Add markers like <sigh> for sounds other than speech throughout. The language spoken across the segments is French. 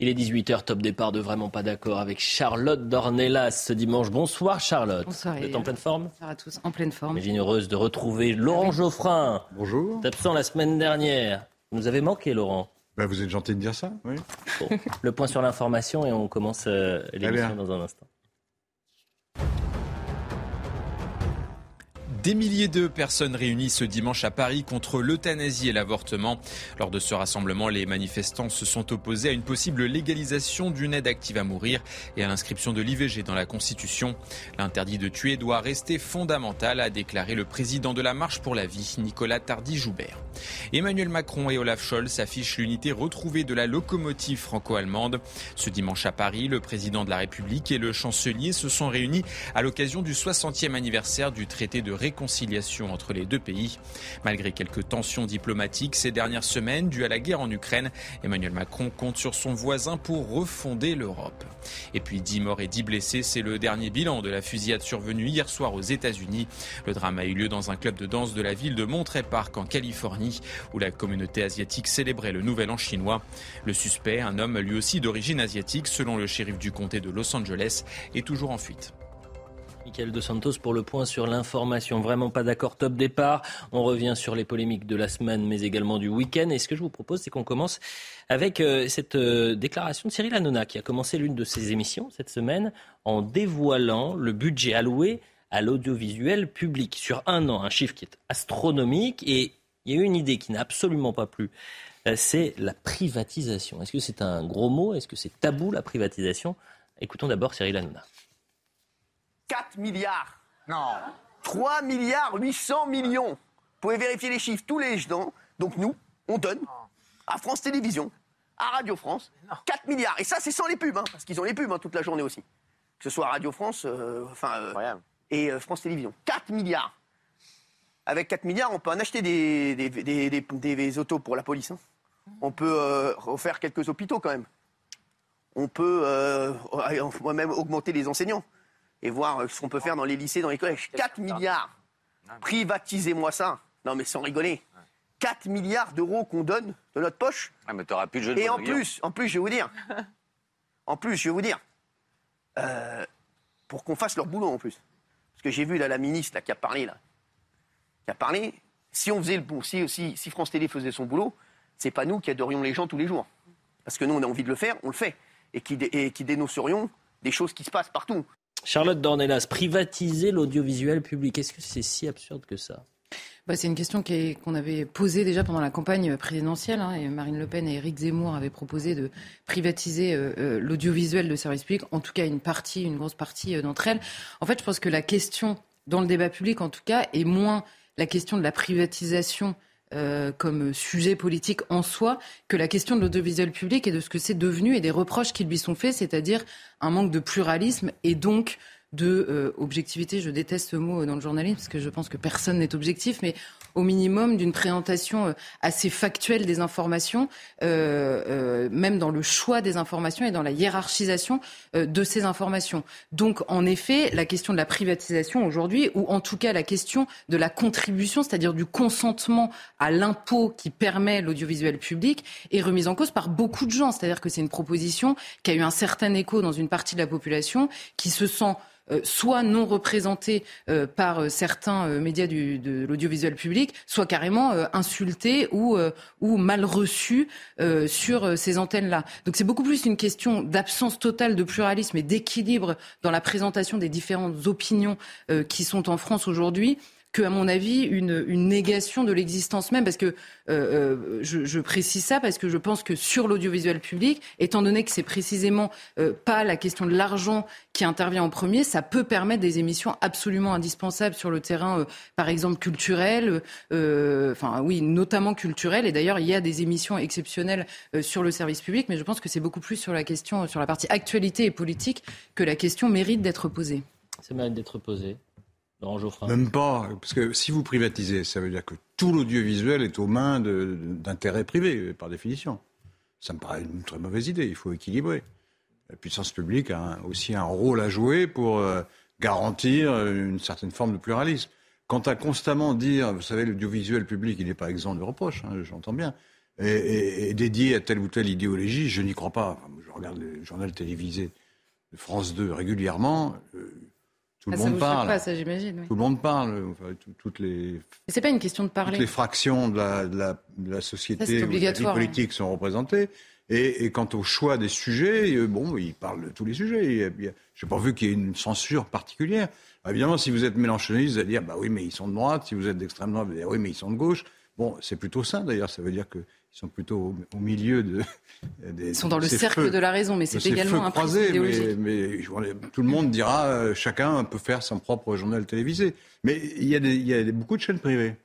Il est 18h, top départ de Vraiment pas d'accord avec Charlotte Dornelas ce dimanche. Bonsoir Charlotte. Bonsoir. Vous êtes en pleine forme? Bonsoir à tous, en pleine forme. J'imagine heureuse de retrouver Laurent Geoffrin. Bonjour. Absent la semaine dernière. Vous nous avez manqué Laurent. Bah, vous êtes gentil de dire ça, oui. Bon, le point sur l'information et on commence euh, l'émission dans un instant. Des milliers de personnes réunies ce dimanche à Paris contre l'euthanasie et l'avortement. Lors de ce rassemblement, les manifestants se sont opposés à une possible légalisation d'une aide active à mourir et à l'inscription de l'IVG dans la Constitution. L'interdit de tuer doit rester fondamental, a déclaré le président de la Marche pour la vie, Nicolas Tardy-Joubert. Emmanuel Macron et Olaf Scholz affichent l'unité retrouvée de la locomotive franco-allemande. Ce dimanche à Paris, le président de la République et le chancelier se sont réunis à l'occasion du 60e anniversaire du traité de réconciliation entre les deux pays. Malgré quelques tensions diplomatiques ces dernières semaines dues à la guerre en Ukraine, Emmanuel Macron compte sur son voisin pour refonder l'Europe. Et puis 10 morts et 10 blessés, c'est le dernier bilan de la fusillade survenue hier soir aux États-Unis. Le drame a eu lieu dans un club de danse de la ville de Monterey Park en Californie, où la communauté asiatique célébrait le nouvel an chinois. Le suspect, un homme lui aussi d'origine asiatique, selon le shérif du comté de Los Angeles, est toujours en fuite. Michael Dos Santos pour le point sur l'information. Vraiment pas d'accord, top départ. On revient sur les polémiques de la semaine, mais également du week-end. Et ce que je vous propose, c'est qu'on commence avec euh, cette euh, déclaration de Cyril Hanouna, qui a commencé l'une de ses émissions cette semaine en dévoilant le budget alloué à l'audiovisuel public sur un an. Un chiffre qui est astronomique. Et il y a une idée qui n'a absolument pas plu. Euh, c'est la privatisation. Est-ce que c'est un gros mot? Est-ce que c'est tabou, la privatisation? Écoutons d'abord Cyril Hanouna. 4 milliards. Non. 3 milliards 800 millions. Vous pouvez vérifier les chiffres tous les ans. Donc nous, on donne à France Télévisions, à Radio France, 4 milliards. Et ça, c'est sans les pubs, hein, parce qu'ils ont les pubs hein, toute la journée aussi. Que ce soit Radio France euh, enfin, euh, et euh, France Télévisions. 4 milliards. Avec 4 milliards, on peut en acheter des, des, des, des- des autos pour la police. hein. On peut refaire quelques hôpitaux quand même. On peut <laughs> même augmenter les enseignants et voir euh, ce qu'on peut faire dans les lycées, dans les collèges. 4 milliards. Privatisez-moi ça. Non, mais sans rigoler. 4 milliards d'euros qu'on donne de notre poche. Ah, mais t'auras plus de jeu de Et en plus, en plus, je vais vous dire. <laughs> En plus, je vais vous dire. euh, pour qu'on fasse leur boulot en plus. Parce que j'ai vu là, la ministre là, qui a parlé là. Qui a parlé. Si on faisait le bon, si, si, si France Télé faisait son boulot, c'est pas nous qui adorions les gens tous les jours. Parce que nous, on a envie de le faire, on le fait. Et qui, dé- et qui dénoncerions des choses qui se passent partout. Charlotte Dornelas, privatiser l'audiovisuel public, est-ce que c'est si absurde que ça? Bah, c'est une question qu'on avait posée déjà pendant la campagne présidentielle. hein, et Marine Le Pen et Éric Zemmour avaient proposé de privatiser euh, euh, l'audiovisuel de service public, en tout cas une partie, une grosse partie euh, d'entre elles. En fait, je pense que la question, dans le débat public en tout cas, est moins la question de la privatisation euh, comme sujet politique en soi que la question de l'audiovisuel public et de ce que c'est devenu et des reproches qui lui sont faits, c'est-à-dire un manque de pluralisme et donc de euh, objectivité. Je déteste ce mot dans le journalisme parce que je pense que personne n'est objectif, mais au minimum d'une présentation euh, assez factuelle des informations, euh, euh, même dans le choix des informations et dans la hiérarchisation euh, de ces informations. Donc, en effet, la question de la privatisation aujourd'hui, ou en tout cas la question de la contribution, c'est-à-dire du consentement à l'impôt qui permet l'audiovisuel public, est remise en cause par beaucoup de gens. C'est-à-dire que c'est une proposition qui a eu un certain écho dans une partie de la population qui se sent euh, soit non représentés euh, par euh, certains euh, médias de l'audiovisuel public, soit carrément euh, insultés ou, euh, ou mal reçus euh, sur euh, ces antennes-là. Donc c'est beaucoup plus une question d'absence totale de pluralisme et d'équilibre dans la présentation des différentes opinions euh, qui sont en France aujourd'hui que, à mon avis, une, une négation de l'existence même. Parce que euh, euh, je, je précise ça parce que je pense que sur l'audiovisuel public, étant donné que c'est précisément euh, pas la question de l'argent qui intervient en premier, ça peut permettre des émissions absolument indispensables sur le terrain, euh, par exemple culturel, euh, enfin oui, notamment culturel. Et d'ailleurs, il y a des émissions exceptionnelles euh, sur le service public, mais je pense que c'est beaucoup plus sur la question, sur la partie actualité et politique que la question mérite d'être posée. Ça mérite d'être posé. Même pas, parce que si vous privatisez, ça veut dire que tout l'audiovisuel est aux mains d'intérêts privés, par définition. Ça me paraît une très mauvaise idée, il faut équilibrer. La puissance publique a aussi un rôle à jouer pour euh, garantir une certaine forme de pluralisme. Quant à constamment dire, vous savez, l'audiovisuel public, il n'est pas exempt de reproches, hein, j'entends bien, et, dédié à telle ou telle idéologie, je n'y crois pas. Je regarde le journal télévisé de France 2 régulièrement, euh, tout le Ah, ça monde parle. pas, ça j'imagine. oui. Tout le monde parle. Enfin, tout- toutes les C'est pas une question de toutes parler. les fractions de la, de la, de la Ça, société c'est ou de la vie obligatoire, hein. politique sont représentées. Et, et quant au choix des sujets, euh, bon, ils parlent de tous les sujets. Je n'ai pas vu qu'il y ait une censure particulière. Évidemment, si vous êtes mélanchoniste, vous allez dire, bah oui, mais ils sont de droite. Si vous êtes d'extrême droite, vous allez dire, oui, mais ils sont de gauche. Bon, c'est plutôt ça, d'ailleurs. Ça veut dire qu'ils sont plutôt au, au milieu de, des. Ils sont dans le cercle feux- de la raison, mais c'est ces également un idéologique. mais, mais tout le monde dira, euh, chacun peut faire son propre journal télévisé. Mais il y a, des, il y a des- beaucoup de chaînes privées.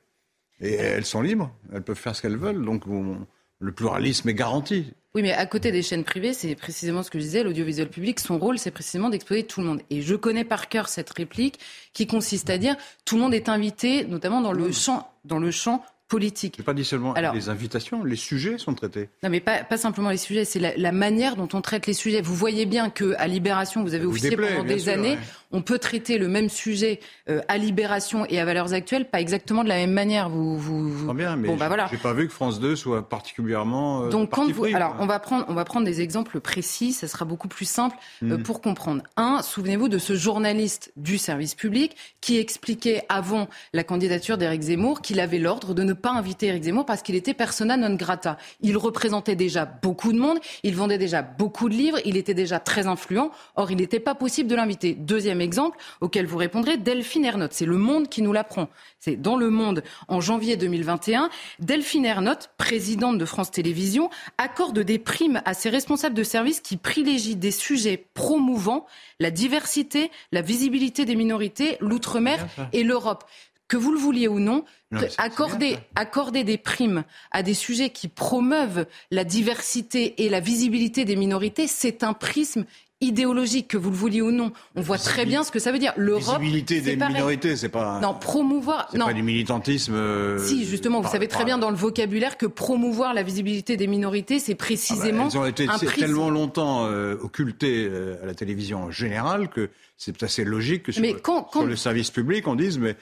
Et elles sont libres, elles peuvent faire ce qu'elles veulent, donc on- le pluralisme est garanti. Oui, mais à côté des chaînes privées, c'est précisément ce que je disais, l'audiovisuel public, son rôle, c'est précisément d'exposer tout le monde. Et je connais par cœur cette réplique qui consiste à dire tout le monde est invité, notamment dans le champ, dans le champ politique. Je n'ai pas dit seulement Alors- les invitations, les sujets sont traités. Non, mais pas, pas simplement les sujets, c'est la, la manière dont on traite les sujets. Vous voyez bien que à Libération, vous avez vous officié déplaît, pendant des sûr, années. ouais. On peut traiter le même sujet euh, à Libération et à Valeurs Actuelles, pas exactement de la même manière. Vous, vous, bien, mais Bon, bah voilà. j'ai pas vu que France 2 soit particulièrement. euh, Donc, quand vous, pris, alors, on va prendre, on va prendre des exemples précis. Ça sera beaucoup plus simple euh, Mm. pour comprendre. Un, souvenez-vous de ce journaliste du service public qui expliquait avant la candidature d'Éric Zemmour qu'il avait l'ordre de ne pas inviter Éric Zemmour parce qu'il était persona non grata. Il représentait déjà beaucoup de monde, il vendait déjà beaucoup de livres, il était déjà très influent. Or, il n'était pas possible de l'inviter. Deuxième exemple auquel vous répondrez, Delphine Ernotte. C'est Le Monde qui nous l'apprend. C'est dans Le Monde en janvier 2021. Delphine Ernotte, présidente de France Télévisions, accorde des primes à ses responsables de service qui privilégient des sujets promouvant la diversité, la visibilité des minorités, l'outre-mer et l'Europe. Que vous le vouliez ou non, accorder, bien, accorder des primes à des sujets qui promeuvent la diversité et la visibilité des minorités, c'est un prisme idéologique, que vous le vouliez ou non. On voit très bien ce que ça veut dire. L'Europe, Visibilité des pareil. minorités, c'est pas. Non, promouvoir. c'est Non, pas du militantisme. euh, si, justement, vous savez très par- bien dans le vocabulaire que promouvoir la visibilité des minorités, c'est Ah bah, précisément elles ont été un tellement longtemps euh, occultées euh, à la télévision en général que c'est assez logique que sur, Mais le- quand- quand- sur le service public, on dise mais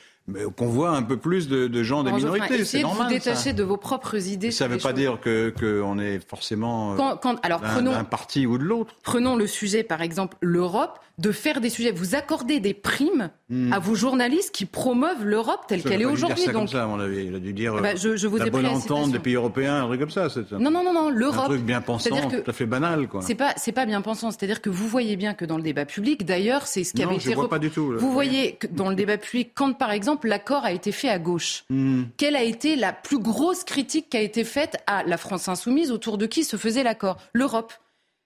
qu'on voit un peu plus de, de gens des minorités. C'est essayez de vous détacher ça. de vos propres idées. Ça ne veut pas choses. dire que qu'on est forcément euh, Quand, quand- alors d'un prenons, d'un parti ou de l'autre. prenons le sujet, par exemple, l'Europe, de faire des sujets. Vous accordez des primes à vos journalistes qui promeuvent l'Europe telle Hmm. Qu'elle est aujourd'hui. Donc, ça, à mon avis. Il a dû dire bah, euh, je, je vous la ai bonne entente des pays européens, un truc comme ça. C'est un, Non, non, non, non, un l'Europe. truc bien pensant, que- tout à fait banal. Quoi. C'est pas, c'est pas bien pensant. C'est-à-dire que vous voyez bien que dans le débat public, d'ailleurs, c'est ce qui Non, avait je été vois pas du tout, là. Vous voyez que dans le débat public, quand par exemple l'accord a été fait à gauche, Hmm. quelle a été la plus grosse critique qui a été faite à la France insoumise autour de qui se faisait l'accord? L'Europe.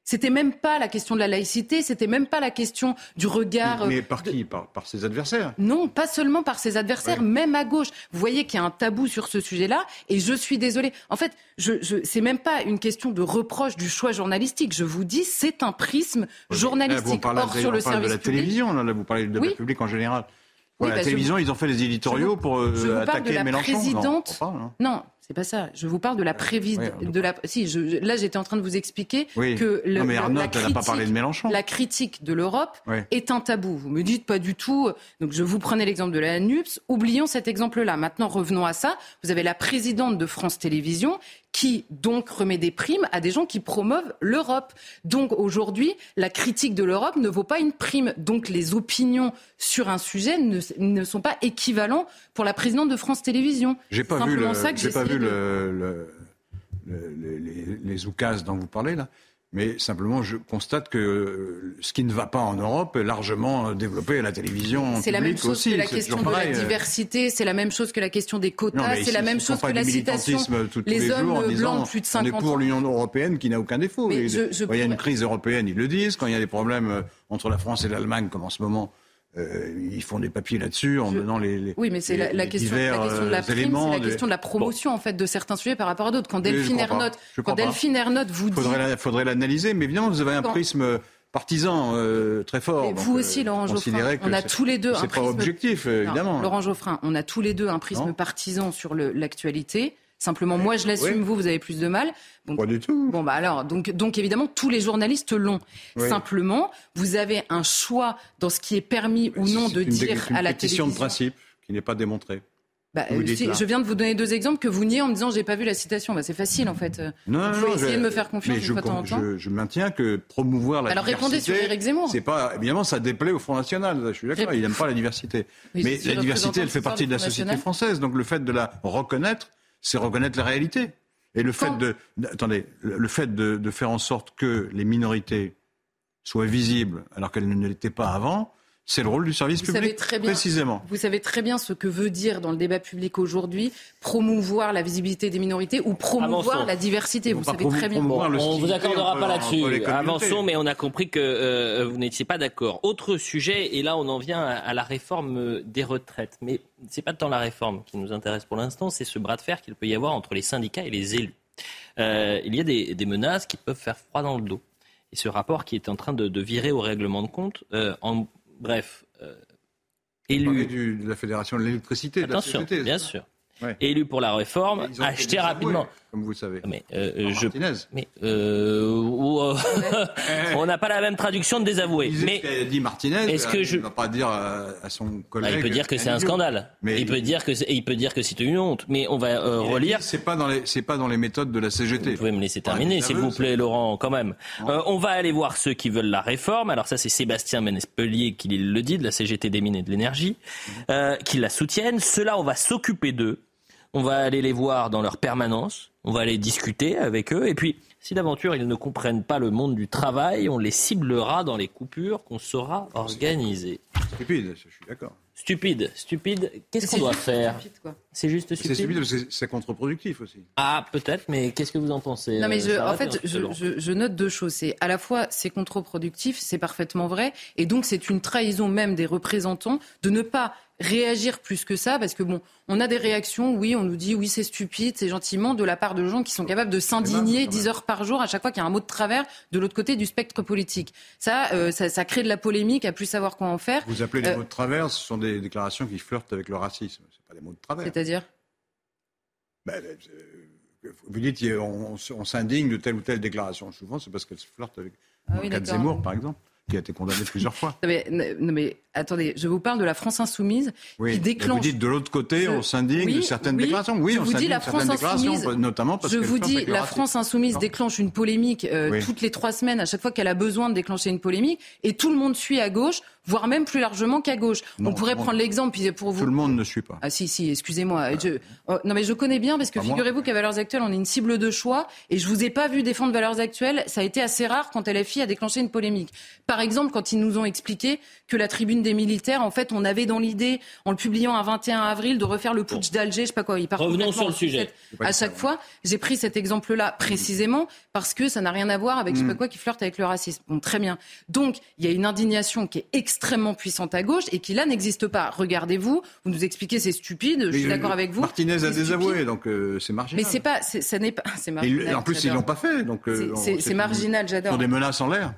C'était même pas la question de la laïcité, c'était même pas la question du regard. Mais euh, par de- qui? Par, par ses adversaires? Non, pas seulement par ses adversaires, Ouais. même à gauche. Vous voyez qu'il y a un tabou sur ce sujet-là, et je suis désolée. En fait, je, je, c'est même pas une question de reproche du choix journalistique. Je vous dis, c'est un prisme Là, vous journalistique. parlez, Or, sur le service de la public, télévision, là, là, vous parlez du débat Oui. public en général. Oui, Ouais, bah, la je télévision, ils ont fait les éditoriaux je pour euh, je vous parle de attaquer la Mélenchon. Présidente- hein. Non, c'est pas ça. Je vous parle de la prévise ouais, on de la. Si, je, là, j'étais en train de vous expliquer Oui. que le, non, mais la- Arnaud, la elle n'a pas critique- parlé de Mélenchon. La critique de l'Europe est un tabou. Vous me dites pas du tout. Donc je vous prenais l'exemple de la NUPS. Oublions cet exemple-là. Maintenant, revenons à ça. Vous avez la présidente de France Télévisions qui donc remet des primes à des gens qui promeuvent l'Europe. Donc aujourd'hui, la critique de l'Europe ne vaut pas une prime. Donc les opinions sur un sujet ne, ne sont pas équivalents pour la présidente de France Télévisions. J'ai pas vu Simplement le, ça que j'ai pas vu de- le, le- le- les, les, les oukases dont vous parlez là. Mais simplement, je constate que euh, ce qui ne va pas en Europe est largement développé à la télévision C'est la même chose aussi. que la question de la pareil, euh. diversité, c'est la même chose que la question des quotas, c'est la même chose que la citation. les hommes disant, blancs de plus de On est 50 pour l'Union européenne qui n'a aucun défaut. Je- je quand il y a une crise européenne, ils le disent. Quand il y a des problèmes euh, entre la France et l'Allemagne, comme en ce moment, euh, ils font des papiers là-dessus en Je- donnant les, les- Oui, mais c'est la, la question, la question de la euh, prime, c'est la question de la promotion en fait de certains sujets par rapport à d'autres. Quand Delphine. Ernotte, quand. Delphine Ernotte vous dit, faudrait la- faudrait l'analyser, mais évidemment, vous avez un Quand- prisme partisan euh, très fort. Et donc, vous euh, aussi, Laurent considérez Geoffrin, on a tous les deux un C'est pas prisme- objectif, euh, Non, évidemment. Laurent Geoffrin, on a tous les deux un prisme Non. partisan sur l'actualité. Simplement, moi je l'assume, oui. vous, vous avez plus de mal. Donc, Pas du tout. Bon, bah alors, donc, donc évidemment, tous les journalistes l'ont. Oui. Simplement, vous avez un choix dans ce qui est permis ou non de une, dire une à la télévision. de principe qui n'est pas démontrée. Bah, je viens de vous donner deux exemples que vous niez en me disant j'ai pas vu la citation. Bah, c'est facile en fait. Non, Il faut essayer de me faire confiance je, une fois Je, je, maintiens que promouvoir la Alors diversité. répondez sur Zemmour. C'est pas évidemment ça déplaît au Front National. Je suis d'accord. Il n'aime pas la diversité. Mais la diversité, elle fait partie de la société française. Donc le fait de la reconnaître, c'est reconnaître la réalité. Et le fait de attendez, le fait de, de faire en sorte que les minorités soient visibles alors qu'elles ne l'étaient pas avant c'est le rôle du service vous public, savez très bien, précisément. Vous savez très bien ce que veut dire dans le débat public aujourd'hui promouvoir la visibilité des minorités ou promouvoir la diversité. Vous savez très bien. on ne vous accordera pas là-dessus. Avançons, mais on a compris que euh, vous n'étiez pas d'accord. Autre sujet, et là on en vient à, la réforme des retraites. Mais ce n'est pas tant la réforme qui nous intéresse pour l'instant, c'est ce bras de fer qu'il peut y avoir entre les syndicats et les élus. Euh, il y a des, menaces qui peuvent faire froid dans le dos. Et ce rapport qui est en train de, virer au règlement de compte euh, en bref, euh, élu. de la Fédération de l'électricité, de la CGT, bien sûr. Élu pour la réforme, acheté rapidement comme vous le savez. Mais euh, je, mais euh, <laughs> on n'a pas la même traduction de désavoué. Mais ce dit Martinez, est-ce que je ne va pas dire à, son collègue bah, Il peut dire que c'est un scandale. Mais il peut dire que il peut dire que c'est une honte. Mais on va euh, relire. C'est pas dans les c'est pas dans les méthodes de la CGT. Vous pouvez me laisser terminer, s'il vous plaît, Laurent, quand même. Euh, on va aller voir ceux qui veulent la réforme. Alors ça, c'est Sébastien Ménespelier qui le dit de la CGT des mines et de l'énergie, euh, qui la soutiennent. Ceux-là, on va s'occuper d'eux. On va aller les voir dans leur permanence. On va aller discuter avec eux. Et puis, si d'aventure ils ne comprennent pas le monde du travail, on les ciblera dans les coupures qu'on saura organiser. Stupide, je suis d'accord. Stupide, stupide. Qu'est-ce qu'on doit faire C'est juste stupide. C'est stupide parce que c'est contre-productif aussi. Ah, peut-être, mais qu'est-ce que vous en pensez Non, mais je, en fait, je, je, note deux choses. C'est à la fois c'est contre-productif, c'est parfaitement vrai, et donc c'est une trahison même des représentants de ne pas réagir plus que ça, parce que bon, on a des réactions, oui, on nous dit oui, c'est stupide, c'est gentiment, de la part de gens qui sont capables de s'indigner 10 heures par jour à chaque fois qu'il y a un mot de travers de l'autre côté du spectre politique. Ça, euh, ça, ça, crée de la polémique, à plus savoir quoi en faire. Vous appelez les euh, mots de travers, ce sont des déclarations qui flirtent avec le racisme, c'est pas des mots de travers. C'est-à-dire ben, euh, Vous dites on, on s'indigne de telle ou telle déclaration. Souvent, c'est parce qu'elle se flirte avec ah, oui, Zemmour, par exemple qui a été condamné plusieurs fois. Non mais, non mais, attendez, je vous parle de la France insoumise qui déclenche. Vous dites de l'autre côté, on s'indigne de certaines déclarations. Oui, je on vous dis la France insoumise, notamment parce je vous dis la France insoumise déclenche une polémique euh, toutes les trois semaines à chaque fois qu'elle a besoin de déclencher une polémique et tout le monde suit à gauche voire même plus largement qu'à gauche. on pourrait prendre l'exemple pour vous. Tout le monde ne suit pas. Ah si si, excusez-moi. Oh, non mais je connais bien parce que figurez-vous qu'à Valeurs Actuelles on est une cible de choix et je vous ai pas vu défendre Valeurs Actuelles. Ça a été assez rare quand LFI a déclenché une polémique. Par exemple quand ils nous ont expliqué que la tribune des militaires, en fait, on avait dans l'idée, en le publiant un 21 avril, de refaire le putsch d'Alger, je sais pas quoi. Il Revenons sur le sujet. À chaque fois, j'ai pris cet exemple-là précisément parce que ça n'a rien à voir avec je sais pas mm. quoi qui flirte avec le racisme. Bon, très bien. Donc, il y a une indignation qui est extrêmement puissante à gauche et qui là n'existe pas. Regardez-vous, vous nous expliquez c'est stupide, je suis d'accord avec vous. Martinez a désavoué, donc euh, c'est marginal. Mais c'est pas, ça n'est pas, <laughs> c'est marginal. en plus, ils l'ont pas fait, donc. Euh, c'est marginal, j'adore. Sur des menaces en l'air.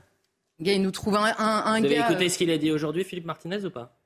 Gars, il nous trouve un, un, un Vous avez écouté ce qu'il a dit aujourd'hui, Philippe Martinez, ou pas?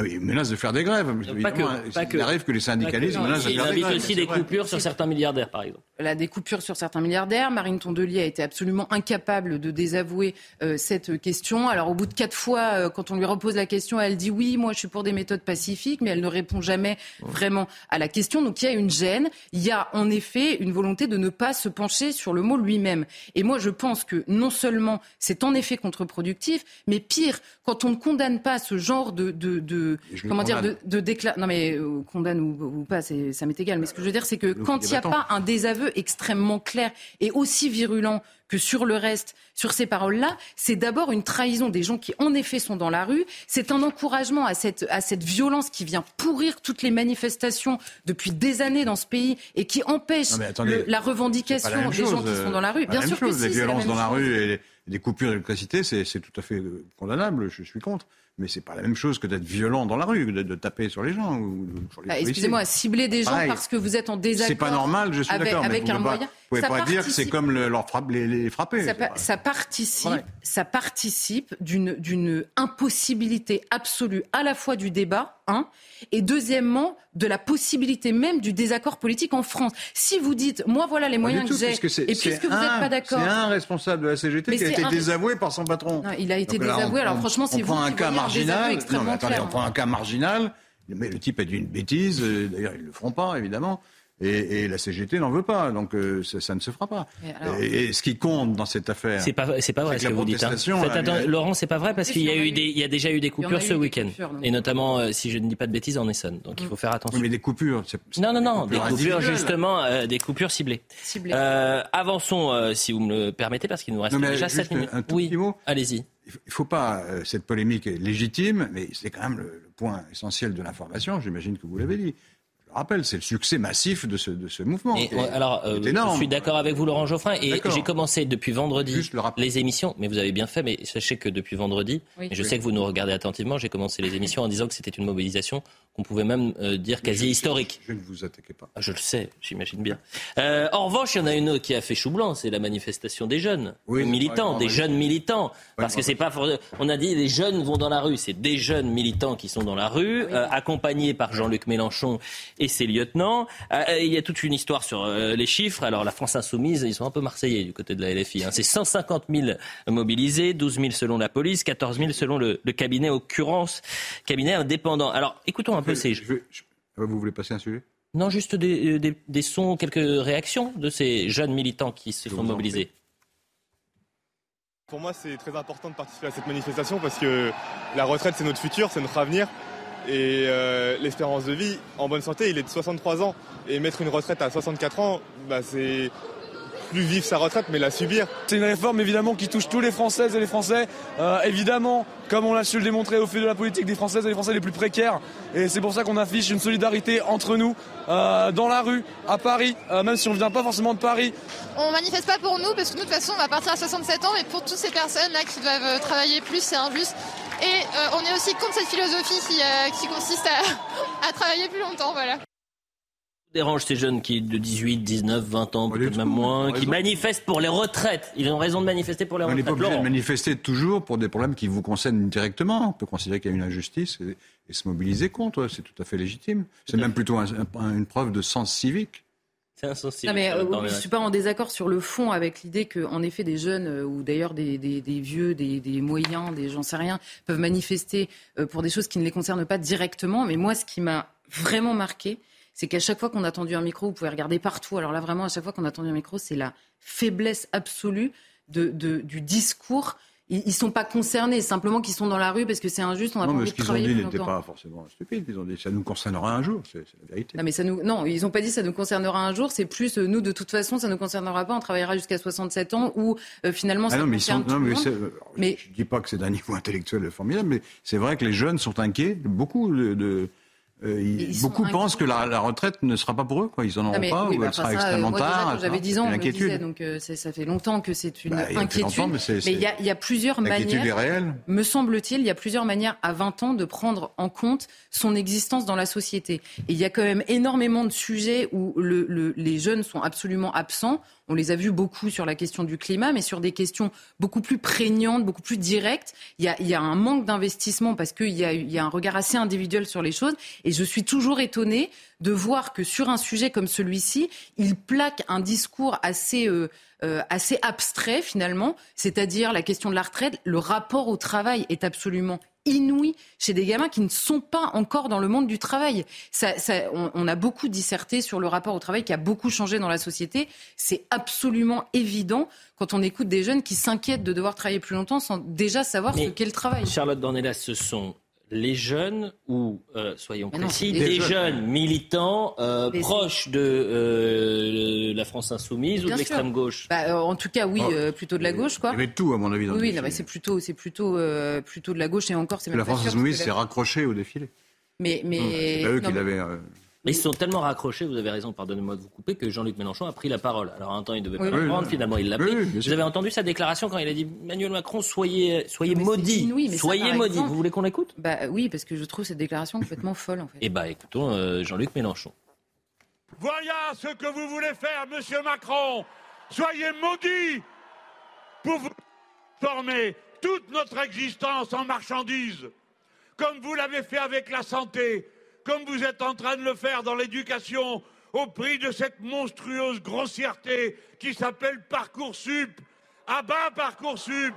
Ah oui, il menace de faire des grèves. Pas que, pas il arrive que les syndicalistes menacent de faire des grèves. Il aussi des coupures sur certains milliardaires, par exemple. La des coupures sur certains milliardaires. Marine Tondelier a été absolument incapable de désavouer euh, cette question. Alors, au bout de quatre fois, euh, quand on lui repose la question, elle dit oui, moi, je suis pour des méthodes pacifiques, mais elle ne répond jamais vraiment à la question. Donc, il y a une gêne. Il y a en effet une volonté de ne pas se pencher sur le mot lui-même. Et moi, je pense que non seulement c'est en effet contre-productif, mais pire, quand on ne condamne pas ce genre de, de, de comment dire de, de Non mais euh, condamne ou, pas, ça m'est égal. Mais ce que je veux dire, c'est que quand il n'y a pas un désaveu extrêmement clair et aussi virulent que sur le reste, sur ces paroles-là, c'est d'abord une trahison des gens qui, en effet, sont dans la rue. C'est un encouragement à cette, à cette violence qui vient pourrir toutes les manifestations depuis des années dans ce pays et qui empêche la revendication des gens qui sont dans la rue. Bien sûr que si, Les violences dans la rue et les coupures d'électricité, c'est tout à fait condamnable. Je suis contre mais c'est pas la même chose que d'être violent dans la rue, de, de taper sur les gens ou sur les bah, Excusez-moi, cibler des gens parce que vous êtes en désaccord. C'est pas normal, je suis d'accord. Avec, un moyen. Pouvez pas dire que c'est comme le, leur frappe, les, les, frapper. Ça, ça participe, ça participe d'une impossibilité absolue à la fois du débat, hein, et deuxièmement de la possibilité même du désaccord politique en France. Si vous dites, moi voilà les moyens que j'ai, et puisque vous n'êtes pas d'accord, c'est un responsable de la CGT qui a été désavoué par son patron. Non, il a été désavoué. alors franchement, c'est vous un cas marginal. Non, mais attendez, on prend un cas marginal Mais le type a dit une bêtise, euh, d'ailleurs ils ne le feront pas, évidemment. Et, la CGT n'en veut pas, donc euh, ça, ne se fera pas. Et, ce qui compte dans cette affaire, c'est pas c'est pas vrai ce que, vous dites. Hein. Laurent, c'est pas vrai parce qu'il y a eu des, il y a déjà eu des coupures ce week-end, et notamment euh, si je ne dis pas de bêtises en Essonne. Donc il faut faire attention. mais des coupures, non non non, des coupures justement, euh, des coupures ciblées. avançons si vous me le permettez parce qu'il nous reste déjà 7 minutes. Un tout oui, allez-y. Il ne faut pas cette polémique est légitime, mais c'est quand même le point essentiel de l'information. J'imagine que vous l'avez dit rappelle, c'est le succès massif de ce, de ce mouvement. alors, euh, je suis d'accord avec vous, Laurent Geoffrin, et j'ai commencé depuis vendredi les émissions, mais vous avez bien fait, mais sachez que depuis vendredi, et je sais que vous nous regardez attentivement, j'ai commencé les émissions en disant que c'était une mobilisation qu'on pouvait même euh, dire quasi historique. Je, ne vous attaquez pas. Ah, je le sais, j'imagine bien. Euh, en revanche, il y en a une qui a fait chou blanc, c'est la manifestation des jeunes, militants, des jeunes militants, parce que c'est pas, on a dit les jeunes vont dans la rue, c'est des jeunes militants qui sont dans la rue, accompagnés par Jean-Luc Mélenchon et ses lieutenants. Euh, euh, il y a toute une histoire sur euh, les chiffres. Alors la France insoumise, ils sont un peu marseillais du côté de la LFI. Hein. C'est 150 000 mobilisés, 12 000 selon la police, 14 000 selon le, cabinet occurrence, cabinet indépendant. Alors écoutons un peu ces... Je ah, Vous voulez passer un sujet? Non, juste des, des, sons, quelques réactions de ces jeunes militants qui se font mobiliser. Pour moi, c'est très important de participer à cette manifestation parce que la retraite, c'est notre futur, c'est notre avenir. Et euh, l'espérance de vie en bonne santé, il est de 63 ans. Et mettre une retraite à 64 ans, bah, c'est plus vivre sa retraite, mais la subir. C'est une réforme évidemment qui touche tous les Françaises et les Français. Euh, évidemment, comme on l'a su le démontrer au fait de la politique des Françaises et des Français les plus précaires. Et c'est pour ça qu'on affiche une solidarité entre nous, euh, dans la rue, à Paris, même si on ne vient pas forcément de Paris. On manifeste pas pour nous, parce que nous, de toute façon, on va partir à 67 ans, mais pour toutes ces personnes là qui doivent travailler plus, c'est injuste. Et euh, on est aussi contre cette philosophie qui, euh, consiste <laughs> à, travailler plus longtemps. Voilà dérange ces jeunes qui de 18, 19, 20 ans, peut-être même moins, qui manifestent pour les retraites. Ils ont raison de manifester pour les retraites. On n'est pas obligé de manifester toujours pour des problèmes qui vous concernent directement. On peut considérer qu'il y a une injustice et, se mobiliser contre. C'est tout à fait légitime. C'est même plutôt une preuve de sens civique. C'est insensible. mais, euh, je ne suis pas en désaccord sur le fond avec l'idée qu'en effet des jeunes euh, ou d'ailleurs des, vieux, des, moyens, des j'en sais rien, peuvent manifester euh, pour des choses qui ne les concernent pas directement. Mais moi, ce qui m'a vraiment marqué, c'est qu'à chaque fois qu'on a tendu un micro, vous pouvez regarder partout. Alors là, vraiment, à chaque fois qu'on a tendu un micro, c'est la faiblesse absolue de, du discours ils ne sont pas concernés, simplement qu'ils sont dans la rue parce que c'est injuste, on a non, pas envie de travailler Non, mais ce qu'ils ont dit n'était pas forcément stupide. Ils ont dit ça nous concernera un jour, c'est la vérité. Non, mais ça nous... non ils n'ont pas dit ça nous concernera un jour, c'est plus euh, nous, de toute façon, ça ne nous concernera pas, on travaillera jusqu'à 67 ans ou euh, finalement ah ça non, mais concerne sont... non, mais, mais, Je ne dis pas que c'est d'un niveau intellectuel formidable, mais c'est vrai que les jeunes sont inquiets, beaucoup de euh, beaucoup pensent que la, retraite ne sera pas pour eux, quoi. Ils en auront pas, ou bah, elle sera extrêmement tard. J'avais 10 ans, on me disait, donc euh, ça fait longtemps que c'est une bah, inquiétude. mais il y, a plusieurs manières, me semble-t-il, il y a plusieurs manières à 20 ans de prendre en compte son existence dans la société. Et il y a quand même énormément de sujets où le, les jeunes sont absolument absents. On les a vus beaucoup sur la question du climat, mais sur des questions beaucoup plus prégnantes, beaucoup plus directes. Il y a, un manque d'investissement parce qu'il y, y a, un regard assez individuel sur les choses. Et je suis toujours étonnée de voir que sur un sujet comme celui-ci, il plaque un discours assez... Euh, euh, assez abstrait finalement, c'est-à-dire la question de la retraite, le rapport au travail est absolument inouï chez des gamins qui ne sont pas encore dans le monde du travail. Ça, on, a beaucoup disserté sur le rapport au travail qui a beaucoup changé dans la société. C'est absolument évident quand on écoute des jeunes qui s'inquiètent de devoir travailler plus longtemps sans déjà savoir ce qu'est le travail. Charlotte Dornelas, ce sont les jeunes ou, euh, soyons précis, des, jeunes, militants euh, proches de euh, la France insoumise ou de l'extrême gauche? Bah, En tout cas, oui, oh. plutôt de la gauche. Quoi. Il y avait tout, à mon avis. Dans oui, oui c'est plutôt, c'est plutôt, plutôt de la gauche et encore, c'est La France insoumise s'est raccrochée au défilé. Mais, mais... C'est pas eux qui l'avaient mais ils sont tellement raccrochés, vous avez raison, pardonnez-moi de vous couper, que Jean-Luc Mélenchon a pris la parole. Alors un temps, il ne devait pas le prendre, finalement, il l'a pris. vous avez entendu sa déclaration quand il a dit Emmanuel Macron, soyez, soyez maudit. soyez maudit. Vous voulez qu'on l'écoute? Bah oui, parce que je trouve cette déclaration complètement folle, en fait. Eh bah écoutons euh, Jean-Luc Mélenchon. Voilà ce que vous voulez faire, monsieur Macron. Soyez maudit pour vous former toute notre existence en marchandises, comme vous l'avez fait avec la santé comme vous êtes en train de le faire dans l'éducation, au prix de cette monstrueuse grossièreté qui s'appelle Parcoursup. À bas Parcoursup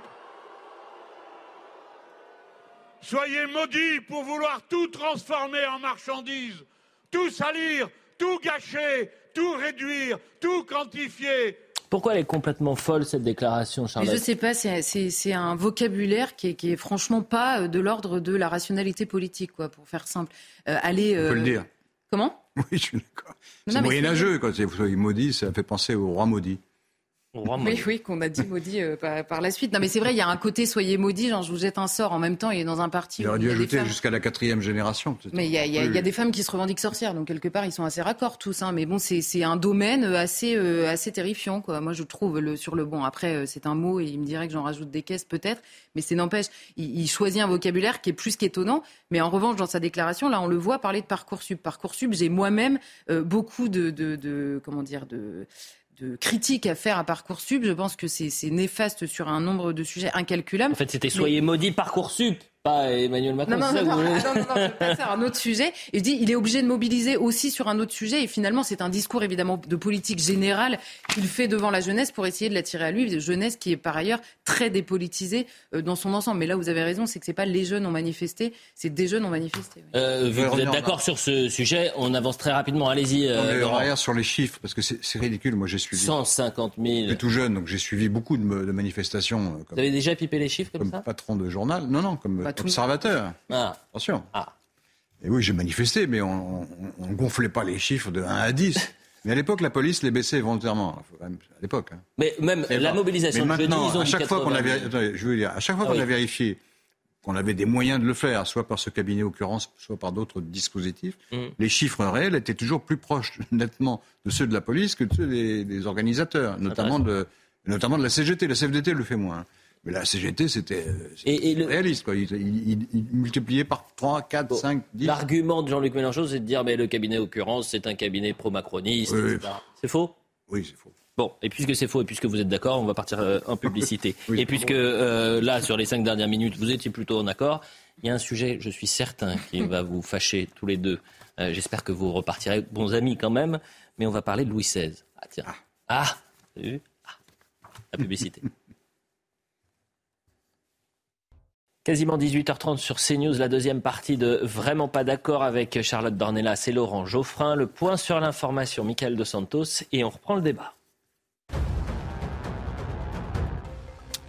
soyez maudits pour vouloir tout transformer en marchandises, tout salir, tout gâcher, tout réduire, tout quantifier. Pourquoi elle est complètement folle cette déclaration, Charlotte Je ne sais pas, c'est un vocabulaire qui est, franchement pas euh, de l'ordre de la rationalité politique, quoi, pour faire simple. Euh, aller, On peut le euh, dire. Comment? <laughs> Oui, je suis d'accord. C'est moyenâgeux quand vous soyez maudit, ça fait penser au roi maudit. Oui, oui, qu'on a dit maudit euh, par, la suite. Non, mais c'est vrai, il y a un côté soyez maudit, genre je vous jette un sort. En même temps, il est dans un parti. Il aurait dû ajouter jusqu'à la quatrième génération. Mais il y, a, y a, des femmes qui se revendiquent sorcières, donc quelque part ils sont assez raccords tous. Hein. Mais bon, c'est un domaine euh, assez euh, assez terrifiant, quoi. Moi, je trouve le sur le bon. Après, c'est un mot et il me dirait que j'en rajoute des caisses peut-être, mais c'est n'empêche. Il, choisit un vocabulaire qui est plus qu'étonnant. Mais en revanche, dans sa déclaration, là, on le voit parler de parcoursup. Parcoursup, j'ai moi-même beaucoup de, de, de comment dire de de critiques à faire à Parcoursup. Je pense que c'est néfaste sur un nombre de sujets incalculables. En fait, c'était soyez maudit Parcoursup pas Emmanuel Macron. Non, non, non, non, non, je <laughs> passer à un autre sujet. Et je dis, il est obligé de mobiliser aussi sur un autre sujet. Et finalement, c'est un discours évidemment de politique générale qu'il fait devant la jeunesse pour essayer de l'attirer à lui. Jeunesse qui est par ailleurs très dépolitisée euh, dans son ensemble. Mais là, vous avez raison, c'est que c'est pas les jeunes ont manifesté, c'est des jeunes ont manifesté. Euh, vu que vous êtes d'accord sur ce sujet, on avance très rapidement. Allez-y. Euh, on sur les chiffres parce que c'est ridicule. Moi, j'ai suivi. 150 000. J'étais tout jeune, donc j'ai suivi beaucoup de, manifestations. Euh, comme, vous avez déjà pipé les chiffres comme, comme patron de journal Non, non, comme observateur. Ah. Attention. Ah. Et oui, j'ai manifesté, mais on ne gonflait pas les chiffres de 1 à 10. Mais à l'époque, la police les baissait volontairement. À l'époque. Hein. Mais même la mobilisation. Mais maintenant, à chaque fois qu'on a, je veux dire, à chaque fois qu'on a vérifié qu'on avait des moyens de le faire, soit par ce cabinet occurrence, soit par d'autres dispositifs, mm. les chiffres réels étaient toujours plus proches <laughs> nettement de ceux de la police que de ceux des, organisateurs, notamment de, notamment de la CGT. La CFDT le fait moins. Mais la CGT, c'était réaliste. Quoi. Il, multipliait par 3, 4, 5, 10. L'argument de Jean-Luc Mélenchon, c'est de dire mais le cabinet occurrence, c'est un cabinet pro-macroniste, C'est faux? Oui, c'est faux. Bon, et puisque c'est faux et puisque vous êtes d'accord, on va partir euh, en publicité. <laughs> et puisque euh, là, sur les cinq dernières minutes, vous étiez plutôt en accord, il y a un sujet, je suis certain, qui va vous fâcher tous les deux. Euh, j'espère que vous repartirez bons amis quand même, mais on va parler de Louis XVI. Ah tiens. Ah, ah vu? Ah, La publicité. <laughs> Quasiment 18h30 sur CNews, la deuxième partie de Vraiment pas d'accord avec Charlotte Dornelas et Laurent Geoffrin. Le point sur l'information, Michael Dos Santos, et on reprend le débat.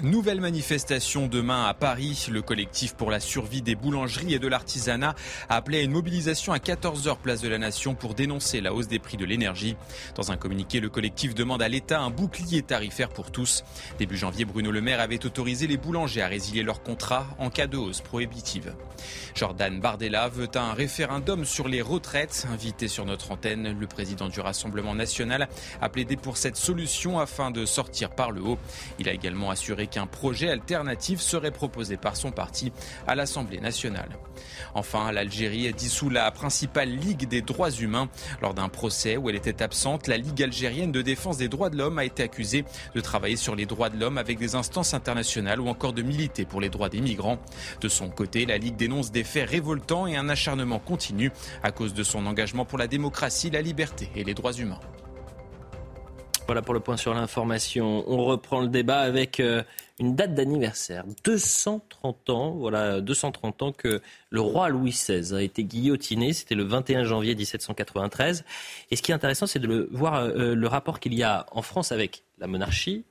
Nouvelle manifestation demain à Paris. Le collectif pour la survie des boulangeries et de l'artisanat a appelé à une mobilisation à 14h place de la Nation pour dénoncer la hausse des prix de l'énergie. Dans un communiqué, le collectif demande à l'État un bouclier tarifaire pour tous. Début janvier, Bruno Le Maire avait autorisé les boulangers à résilier leur contrat en cas de hausse prohibitive. Jordan Bardella veut un référendum sur les retraites. Invité sur notre antenne, le président du Rassemblement national a plaidé pour cette solution afin de sortir par le haut. Il a également assuré qu'un projet alternatif serait proposé par son parti à l'Assemblée nationale. Enfin, l'Algérie dissout la principale Ligue des droits humains. Lors d'un procès où elle était absente, la Ligue algérienne de défense des droits de l'homme a été accusée de travailler sur les droits de l'homme avec des instances internationales ou encore de militer pour les droits des migrants. De son côté, la Ligue dénonce des faits révoltants et un acharnement continu à cause de son engagement pour la démocratie, la liberté et les droits humains. Voilà pour le point sur l'information. On reprend le débat avec euh, une date d'anniversaire. 230 ans, voilà, 230 ans que le roi Louis XVI a été guillotiné. C'était le 21 janvier 1793. Et ce qui est intéressant, c'est de voir euh, le rapport qu'il y a en France avec la monarchie,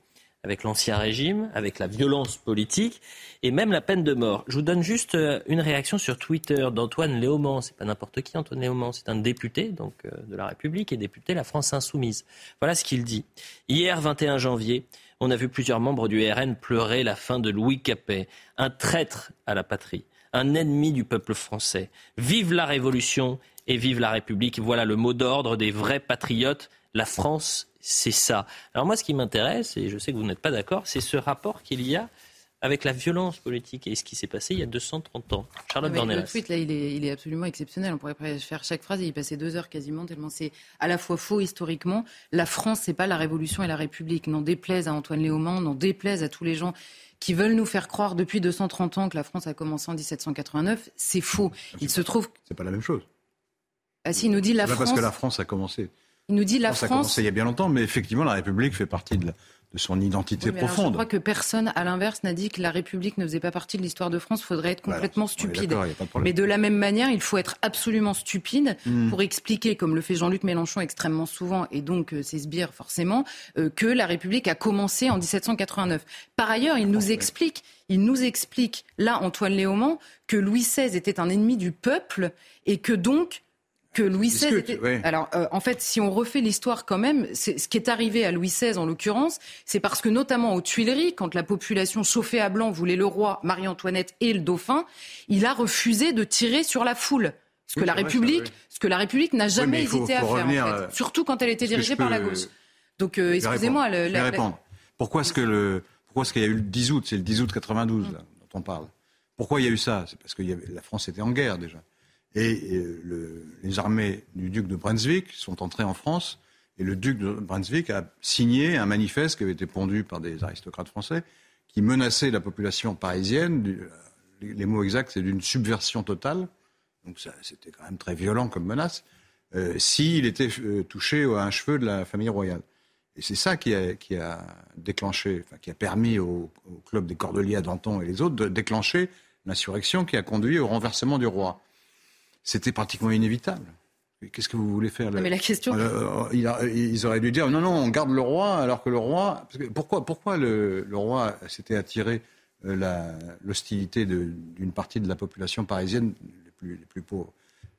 avec l'Ancien Régime, avec la violence politique et même la peine de mort. Je vous donne juste euh, une réaction sur Twitter d'Antoine Léaumont. C'est pas n'importe qui, Antoine Léaumont. C'est un député donc euh, de la République et député de la France Insoumise. Voilà ce qu'il dit. Hier, 21 janvier, on a vu plusieurs membres du RN pleurer la fin de Louis Capet, un traître à la patrie, un ennemi du peuple français. Vive la Révolution et vive la République. Voilà le mot d'ordre des vrais patriotes. La France c'est ça. Alors moi, ce qui m'intéresse, et je sais que vous n'êtes pas d'accord, c'est ce rapport qu'il y a avec la violence politique et ce qui s'est passé il y a 230 ans. Charlotte Dornelas. Le tweet, là, il est, il est, absolument exceptionnel. On pourrait faire chaque phrase et y passer deux heures quasiment, tellement c'est à la fois faux historiquement. La France, c'est pas la Révolution et la République. N'en déplaise à Antoine Léaumont, n'en déplaise à tous les gens qui veulent nous faire croire depuis 230 ans que la France a commencé en 1789. C'est faux. Il se trouve. C'est pas la même chose. Ah si, il nous dit la France. parce que la France a commencé. Il nous dit la France. Ça a commencé il y a bien longtemps, mais effectivement, la République fait partie de de son identité Oui, profonde. je crois que personne, à l'inverse, n'a dit que la République ne faisait pas partie de l'histoire de France. Il faudrait être Voilà. complètement est stupide. de. Mais de la même manière, il faut être absolument stupide Hmm. pour expliquer, comme le fait Jean-Luc Mélenchon extrêmement souvent, et donc euh, ses sbires forcément, euh, que la République a commencé en 1789. Par ailleurs, il nous explique, il nous explique, là, Antoine Léaumont, que Louis XVI était un ennemi du peuple et que donc que Louis XVI était... oui. Alors, euh, en fait, si on refait l'histoire quand même, ce qui est arrivé à Louis XVI en l'occurrence, c'est parce que notamment aux Tuileries, quand la population chauffée à blanc voulait le roi, Marie-Antoinette et le dauphin, il a refusé de tirer sur la foule. Ce que Oui, la République, ça, oui. ce que la République n'a jamais faut- hésité faut à faire, en fait. euh, surtout quand elle était dirigée par la gauche. Donc, euh, excusez-moi, la- la- répondre. Pourquoi est-ce qu'il y a eu le 10 août? C'est le 10 août 92 là, dont on parle. Pourquoi il y a eu ça? C'est parce que il y avait- la France était en guerre déjà. Et, euh, le- les armées du duc de Brunswick sont entrées en France et le duc de Brunswick a signé un manifeste qui avait été pondu par des aristocrates français qui menaçait la population parisienne. du- les, mots exacts, c'est d'une subversion totale. Donc c'était quand même très violent comme menace. euh, s'il était euh, touché à un cheveu de la famille royale. Et c'est ça qui a, qui a déclenché, enfin, qui a permis au, au club des Cordeliers à Danton et les autres de déclencher l'insurrection qui a conduit au renversement du roi. C'était pratiquement inévitable. Qu'est-ce que vous voulez faire là Non, mais la question- Euh, il a- Ils auraient dû dire non, non, on garde le roi, alors que le roi. pourquoi, pourquoi le, le roi s'était attiré euh, l'hostilité d'une partie de la population parisienne les plus, les plus pauvres?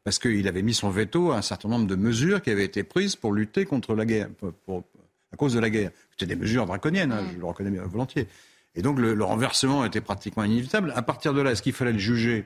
Parce qu'il avait mis son veto à un certain nombre de mesures qui avaient été prises pour lutter contre la guerre, pour- pour- à cause de la guerre. C'était des mesures draconiennes, hein, je le reconnais bien volontiers. Et donc le, le renversement était pratiquement inévitable. À partir de là, est-ce qu'il fallait le juger?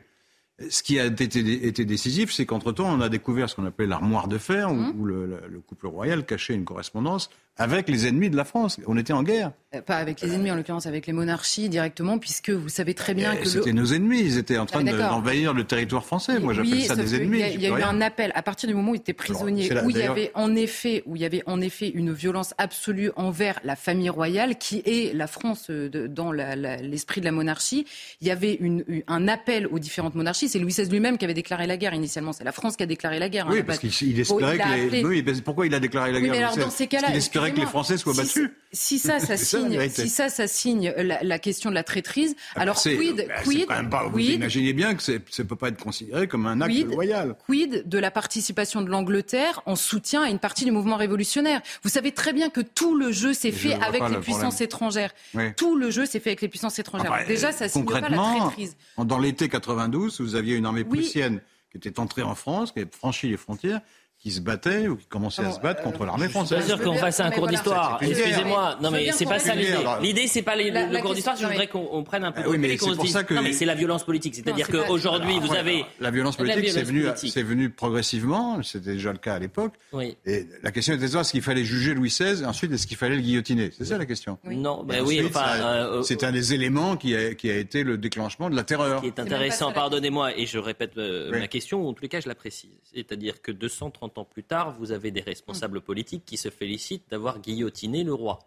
Ce qui a été, été décisif, c'est qu'entre-temps, on a découvert ce qu'on appelait l'armoire de fer, où, le- le couple royal cachait une correspondance avec les ennemis de la France. On était en guerre. Euh, Pas avec les ennemis, en l'occurrence avec les monarchies directement, puisque vous savez très bien Et que le- C'était nos ennemis. Ils étaient en train Ah, d'envahir le territoire français. Moi, j'appelle Oui, ça des ennemis. Il y a, j'y il y a peux eu rien. un appel à partir du moment où il était prisonnier, c'est la- où il y avait en effet, où il y avait en effet une violence absolue envers la famille royale, qui est la France euh, de- dans l'esprit de la monarchie. Il y avait une- un appel aux différentes monarchies. C'est Louis XVI lui-même qui avait déclaré la guerre initialement. C'est la France qui a déclaré la guerre. hein, Oui, parce qu'il espérait que les... Oui, pourquoi il a déclaré la Oui, guerre mais alors dans ces cas-là, que les Français soient si- battus. Si ça, ça <laughs> signe, si ça, ça signe la, la question de la traîtrise. alors C'est- quid, bah, c'est quid, quand même pas- Vous imaginez bien que ça ne peut pas être considéré comme un acte Quid loyal. Quid de la participation de l'Angleterre en soutien à une partie du mouvement révolutionnaire? Vous savez très bien que tout le jeu s'est fait avec les le puissances étrangères. Tout le jeu s'est fait avec les puissances étrangères. Enfin, Déjà, ça signe pas la traîtrise. Dans l'été 92, vous aviez une armée prussienne qui était entrée en France, qui avait franchi les frontières, qui se battait ou qui commençait à Alors, se battre euh, contre l'armée Je suis pas française. sûr qu'on fasse un Mais cours voilà. d'histoire. Excusez-moi. Non, mais bien c'est pas ça l'idée. L'idée, c'est pas les- La- le la cours d'histoire. Je voudrais qu'on on prenne un peu Ah de oui, mais et qu'on c'est se pour dise. ça que- Non, mais c'est la violence politique. C'est-à-dire qu'aujourd'hui, vous Ouais, avez. La violence politique, c'est venu, politique. c'est venu progressivement, c'était déjà le cas à l'époque. Oui. Et la question était de savoir est-ce qu'il fallait juger Louis XVI et ensuite est-ce qu'il fallait le guillotiner? C'est ça la question. Non, ben oui, enfin. ça- euh, c'est un des éléments qui a, qui a été le déclenchement de la terreur. qui est intéressant, pardonnez-moi, et je répète euh, ma question, ou en tous les cas je la précise. C'est-à-dire que 230 ans plus tard, vous avez des responsables politiques qui se félicitent d'avoir guillotiné le roi.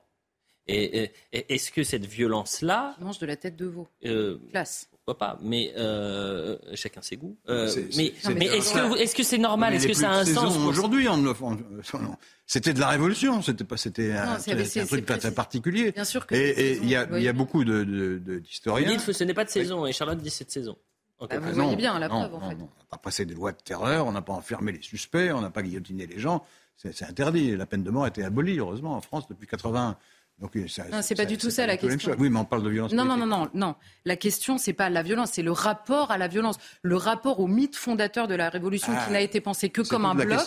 Et, est-ce que cette violence-là, Qui mange de la tête de veau. euh, Classe. pourquoi pas, mais euh, chacun ses goûts. Euh, C'est- mais c'est- mais c'est- est-ce que, vous- est-ce que c'est normal? Mais Est-ce que ça a un sens pour- Aujourd'hui, on- non. c'était de la révolution. C'était pas, c'était un, c'était un truc c'est très particulier. Bien sûr que. Et il y a, y beaucoup de, de- de- Vous d'historiens. dites que ce n'est pas de saison, et Charlotte dit c'est de saison. Bah, vous voyez bien la non, preuve, en fait. non. On n'a pas passé des lois de terreur, on n'a pas enfermé les suspects, on n'a pas guillotiné les gens. C'est interdit. La peine de mort a été abolie, heureusement, en France depuis 80. Donc, ça- Non, c'est pas du tout ça, la question. chose. Oui, mais on parle de violence Non, non, politique. non, non, non. La question, c'est pas la violence, c'est le rapport à la violence, le rapport au mythe fondateur de la Révolution Ah, qui n'a été pensé que comme un bloc,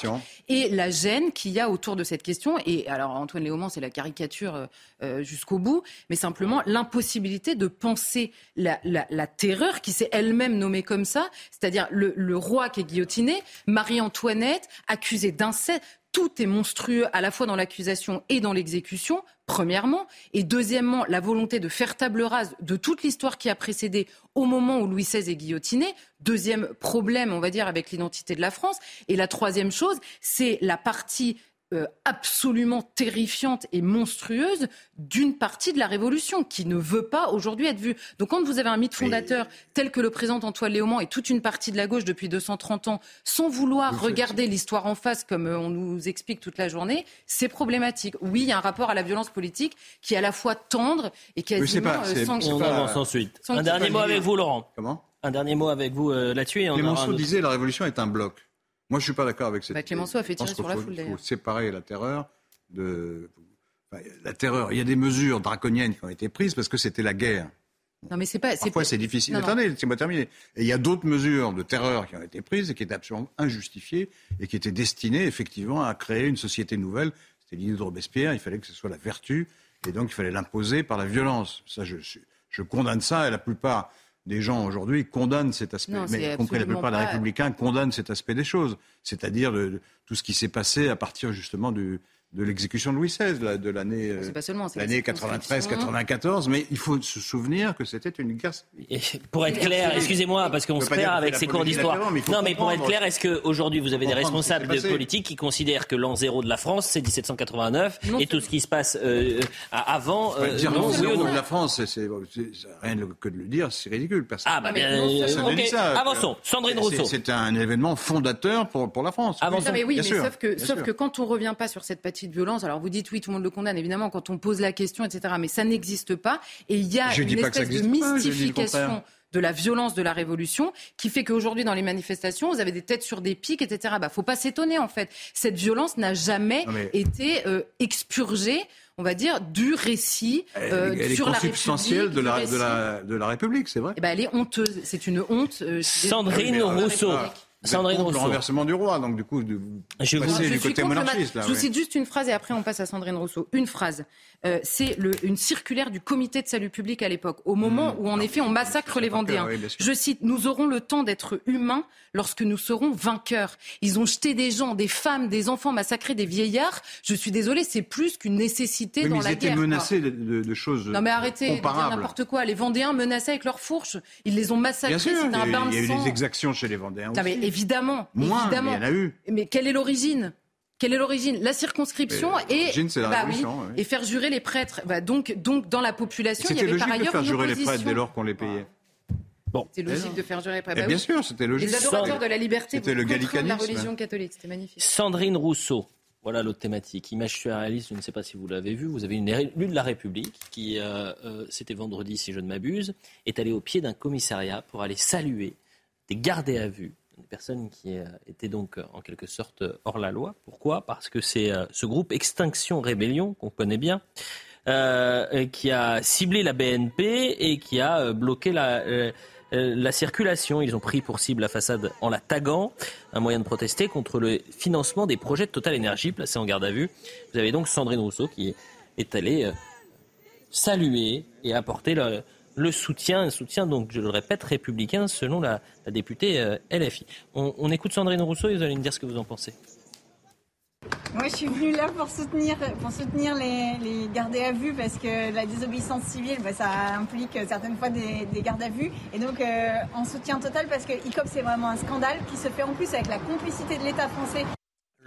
et la gêne qu'il y a autour de cette question. Et alors, Antoine Léaumont, c'est la caricature euh, euh, jusqu'au bout, mais simplement l'impossibilité de penser la, la- la terreur qui s'est elle-même nommée comme ça, c'est-à-dire le, le roi qui est guillotiné, Marie-Antoinette accusée d'inceste. Tout est monstrueux à la fois dans l'accusation et dans l'exécution, premièrement. Et deuxièmement, la volonté de faire table rase de toute l'histoire qui a précédé au moment où Louis XVI est guillotiné. Deuxième problème, on va dire, avec l'identité de la France. Et la troisième chose, c'est la partie euh, absolument terrifiante et monstrueuse d'une partie de la révolution qui ne veut pas aujourd'hui être vue. Donc quand vous avez un mythe fondateur tel que le présente Antoine Léaumont et toute une partie de la gauche depuis 230 ans, sans vouloir regarder l'histoire en face comme euh, on nous explique toute la journée, c'est problématique. Oui, il y a un rapport à la violence politique qui est à la fois tendre et quasiment pas- c'est- sans... c'est On avance ensuite. sans Un dernier mot avec vous, Laurent. Comment? Un dernier mot avec vous euh, là-dessus. aura Clémenceau disait la révolution est un bloc. Moi, je suis pas d'accord avec cette. Bah, Clémenceau a fait tirer sur la foule, Il faut séparer la terreur de. enfin, la terreur. Il y a des mesures draconiennes qui ont été prises parce que c'était la guerre. Non mais c'est pas... Parfois, c'est difficile. Non. Attendez, laissez-moi terminer. Et il y a d'autres mesures de terreur qui ont été prises et qui étaient absolument injustifiées et qui étaient destinées effectivement à créer une société nouvelle. C'était l'idée de Robespierre. Il fallait que ce soit la vertu et donc il fallait l'imposer par la violence. Ça, je condamne ça et la plupart des gens aujourd'hui condamnent cet aspect. Non, Mais y compris la plupart des républicains condamnent cet aspect des choses. C'est-à-dire de- de tout ce qui s'est passé à partir justement du, de l'exécution de Louis XVI, de l'année euh, l'année la circonscription. 93-94. Mais il faut se souvenir que c'était une guerre. Et pour être clair, excusez-moi, parce qu'on se perd avec ces cours d'histoire. Non, mais pour être clair, est-ce qu'aujourd'hui vous avez des responsables de passé. politique qui considèrent que l'an zéro de la France, c'est 1789 Non, et tout ce qui se passe euh, à- avant, euh, dire ou non de la France, c'est, rien que de le dire, c'est ridicule. Personne Ah bah bien, euh. Avançons. Sandrine C'est- Rousseau. C'est un événement fondateur pour, pour la France. Avançons. Oui, mais sauf, que quand on revient pas sur cette petite violence, alors vous dites oui, tout le monde le condamne, évidemment, quand on pose la question, etc. Mais ça n'existe pas. Et il y a Je une espèce de le mystification de la violence de la révolution qui fait qu'aujourd'hui, dans les manifestations, vous avez des têtes sur des pics, etc. Bah, faut pas s'étonner, en fait. Cette violence n'a jamais mais- été euh, expurgée, on va dire, du récit Elle, euh, elle est sur la consubstantielle République, de la, récit. de, la, de la République, c'est vrai. Eh ben, elle est honteuse. C'est une honte. euh. Sandrine la Rousseau. Sandrine contre le Rousseau. renversement du roi, donc du coup, de, Je vous- du côté monarchiste. Là, Je vous cite juste une phrase et après on passe à Sandrine Rousseau. Une phrase. Euh, c'est une circulaire du comité de salut public à l'époque, au moment Mmh. où en Non, effet on massacre les cœur, Vendéens. oui. Je cite Nous aurons le temps d'être humains lorsque nous serons vainqueurs. Ils ont jeté des gens, des femmes, des enfants, massacré des vieillards. Je suis désolée, c'est plus qu'une nécessité Oui, mais dans ils la étaient guerre. quoi. menacés de, de- de choses Non mais arrêtez de n'importe quoi. Les Vendéens menaçaient avec leurs fourches. Ils les ont massacrés. C'était un bain il y a de eu sang. des exactions chez les Vendéens Non, mais aussi. Évidemment, Moins, évidemment. mais il y en a eu. Mais quelle est l'origine? Quelle est l'origine? La circonscription et l'origine, c'est la bah révolution, oui, oui. et faire jurer les prêtres. Bah donc, donc dans la population, il y C'était avait logique par de ailleurs faire une jurer les prêtres dès lors qu'on les payait. C'est logique de faire jurer les prêtres. Bah bien oui. sûr, c'était logique. Les adorateurs de la liberté C'était le contraindre la gallicanisme. religion catholique. C'était magnifique. Sandrine Rousseau. Voilà l'autre thématique. Image surréaliste, je ne sais pas si vous l'avez vu. Vous avez une élue de la République qui, euh, euh, c'était vendredi si je ne m'abuse, est allée au pied d'un commissariat pour aller saluer des gardés à vue, des personnes qui euh, étaient donc euh, en quelque sorte euh, hors la loi. Pourquoi? Parce que c'est ce groupe Extinction Rébellion, qu'on connaît bien, qui a ciblé la BNP et qui a bloqué la, la circulation. Ils ont pris pour cible la façade en la taguant, un moyen de protester contre le financement des projets de Total Energy placés en garde à vue. Vous avez donc Sandrine Rousseau qui est allée saluer et apporter le, le soutien, un soutien donc, je le répète, républicain selon la, députée euh, LFI. On, écoute Sandrine Rousseau et vous allez me dire ce que vous en pensez. Moi, je suis venue là pour soutenir, pour soutenir les, gardés à vue parce que la désobéissance civile, bah, ça implique certaines fois des, des gardes à vue. Et donc, euh, en soutien total parce que ICOP, c'est vraiment un scandale qui se fait en plus avec la complicité de l'État français.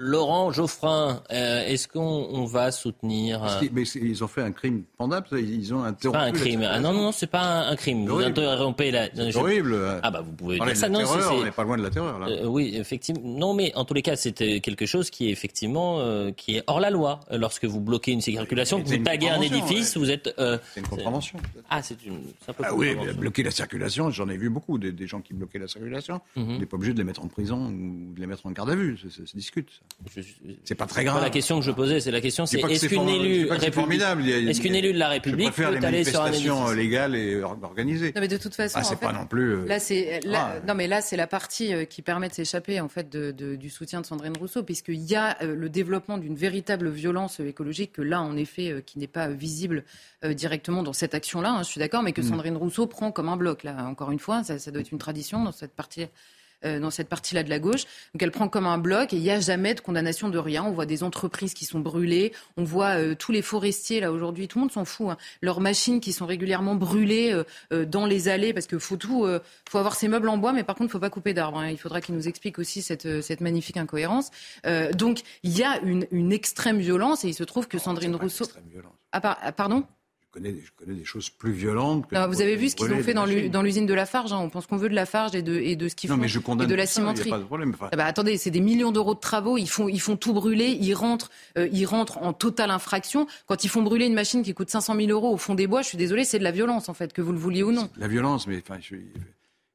Laurent Geoffrin, euh, est-ce qu'on on va soutenir euh, mais ils ont fait un crime pendable, ça, ils ont C'est interrompu. pas un crime. Ah non, non, non, c'est pas un, un crime. Vous interrompez la. C'est je- horrible. Ah bah vous pouvez dire ça. Non, c'est- terreur, c'est- on n'est pas loin de la terreur. Là. Euh, oui, effectivement. Non, mais en tous les cas, c'était quelque chose qui est effectivement euh, qui est hors la loi. Euh, Lorsque vous bloquez une circulation, que vous taguez un édifice, vous êtes. euh, C'est une contravention. Ah, c'est une. c'est un peu Ah oui, bloquer la circulation, j'en ai vu beaucoup, des, des gens qui bloquaient la circulation. Mhm. On n'est pas obligé de les mettre en prison ou de les mettre en garde à vue, ça, ça se discute. ça. C'est pas très c'est grave. la question que je posais, c'est la question, c'est pas est-ce qu'une élue pas est-ce qu'une élue de la République peut aller sur un édifice légales et or- organisées. Non, mais de toute façon, Ah, c'est pas fait, non plus. euh, Là, c'est là, Ah. non, mais là, c'est la partie euh, qui permet de s'échapper en fait de, de- du soutien de Sandrine Rousseau, puisqu'il y a euh, le développement d'une véritable violence euh, écologique que là, en effet, euh, qui n'est pas visible euh, directement dans cette action-là. hein, je suis d'accord, mais que Mm. Sandrine Rousseau prend comme un bloc. Là, encore une fois, ça, ça doit être une tradition dans cette partie euh, dans cette partie-là de la gauche. Donc elle prend comme un bloc et il n'y a jamais de condamnation de rien. On voit des entreprises qui sont brûlées, on voit euh, tous les forestiers là aujourd'hui, tout le monde s'en fout. Hein. Leurs machines qui sont régulièrement brûlées euh, dans les allées parce que faut tout, faut avoir ses meubles en bois, mais par contre faut pas couper d'arbres. Hein. Il faudra qu'il nous explique aussi cette, cette magnifique incohérence. donc il y a une, une, extrême violence et il se trouve que Sandrine Rousseau. Ah, ah, pardon? Connais, je connais, des choses plus violentes. Que vous avez vu ce qu'ils ont fait dans l'usine de Lafarge. Hein. On pense qu'on veut de Lafarge et de, et de ce qu'ils font. Mais je et de la cimenterie. pas de problème. Ah bah, attendez, c'est des millions d'euros de travaux. Ils font, ils font tout brûler. Ils rentrent, euh, ils rentrent en totale infraction. Quand ils font brûler une machine qui coûte 500 000 euros au fond des bois, je suis désolé, c'est de la violence en fait, que vous le vouliez ou non. La violence, mais enfin,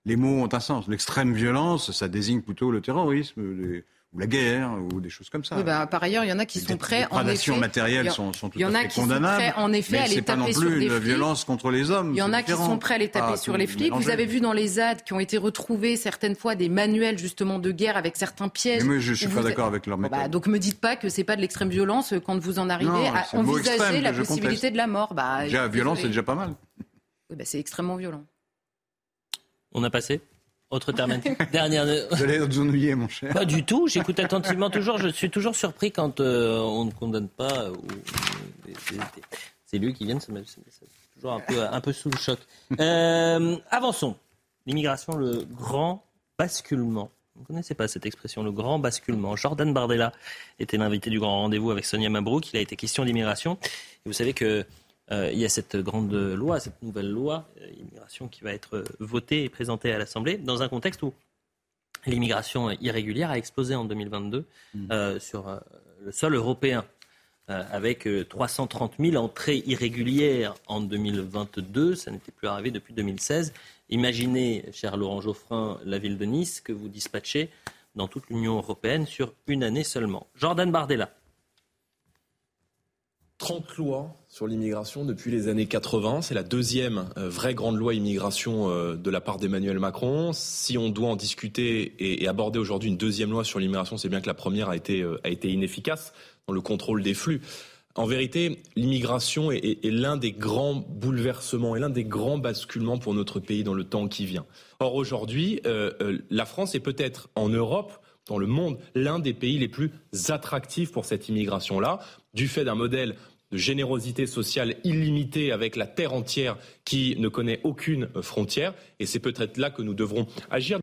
les mots ont un sens. L'extrême violence, ça désigne plutôt le terrorisme. Les ou la guerre, ou des choses comme ça. bah, par ailleurs, il y en a qui sont prêts. En effet, matérielles sont, sont tout à fait condamnables. Sont prêts, en effet, à les taper sur les flics. violence contre les hommes. Il y en a qui sont prêts à les taper sur les flics. Vous avez vu dans les ZAD qui ont été retrouvés certaines fois des manuels justement de guerre avec certains pièges. Mais je suis pas d'accord avec leur méthode. Bah, donc me dites pas que c'est pas de l'extrême violence quand vous en arrivez à envisager la possibilité de la mort. Bah, déjà, violence, c'est déjà pas mal. Bah, c'est extrêmement violent. On a passé autre terme <laughs> Dernière. Vous allez vous ennuyer, mon cher. Pas du tout. J'écoute attentivement toujours. Je suis toujours surpris quand euh, on ne condamne pas. C'est lui qui vient. C'est toujours un peu, un peu sous le choc. Euh, avançons. L'immigration, le grand basculement. Vous ne connaissez pas cette expression, le grand basculement. Jordan Bardella était l'invité du grand rendez-vous avec Sonia Mabrouk. Il a été question d'immigration. vous savez que euh, il y a cette grande loi, cette nouvelle loi euh, immigration qui va être euh, votée et présentée à l'Assemblée dans un contexte où l'immigration irrégulière a explosé en 2022 mmh. sur le sol européen. avec 330 000 entrées irrégulières en 2022. Ça n'était plus arrivé depuis 2016. Imaginez, cher Laurent Geoffrin, la ville de Nice que vous dispatchez dans toute l'Union européenne sur une année seulement. Jordan Bardella. 30 lois sur l'immigration depuis les années 80. C'est la deuxième euh, vraie grande loi immigration euh, de la part d'Emmanuel Macron. Si on doit en discuter et, aborder aujourd'hui une deuxième loi sur l'immigration, c'est bien que la première a été, euh, a été inefficace dans le contrôle des flux. En vérité, l'immigration est, l'un des grands bouleversements et l'un des grands basculements pour notre pays dans le temps qui vient. Or, aujourd'hui, la France est peut-être en Europe dans le monde l'un des pays les plus attractifs pour cette immigration-là, du fait d'un modèle de générosité sociale illimitée avec la terre entière qui ne connaît aucune frontière. Et c'est peut-être là que nous devrons agir.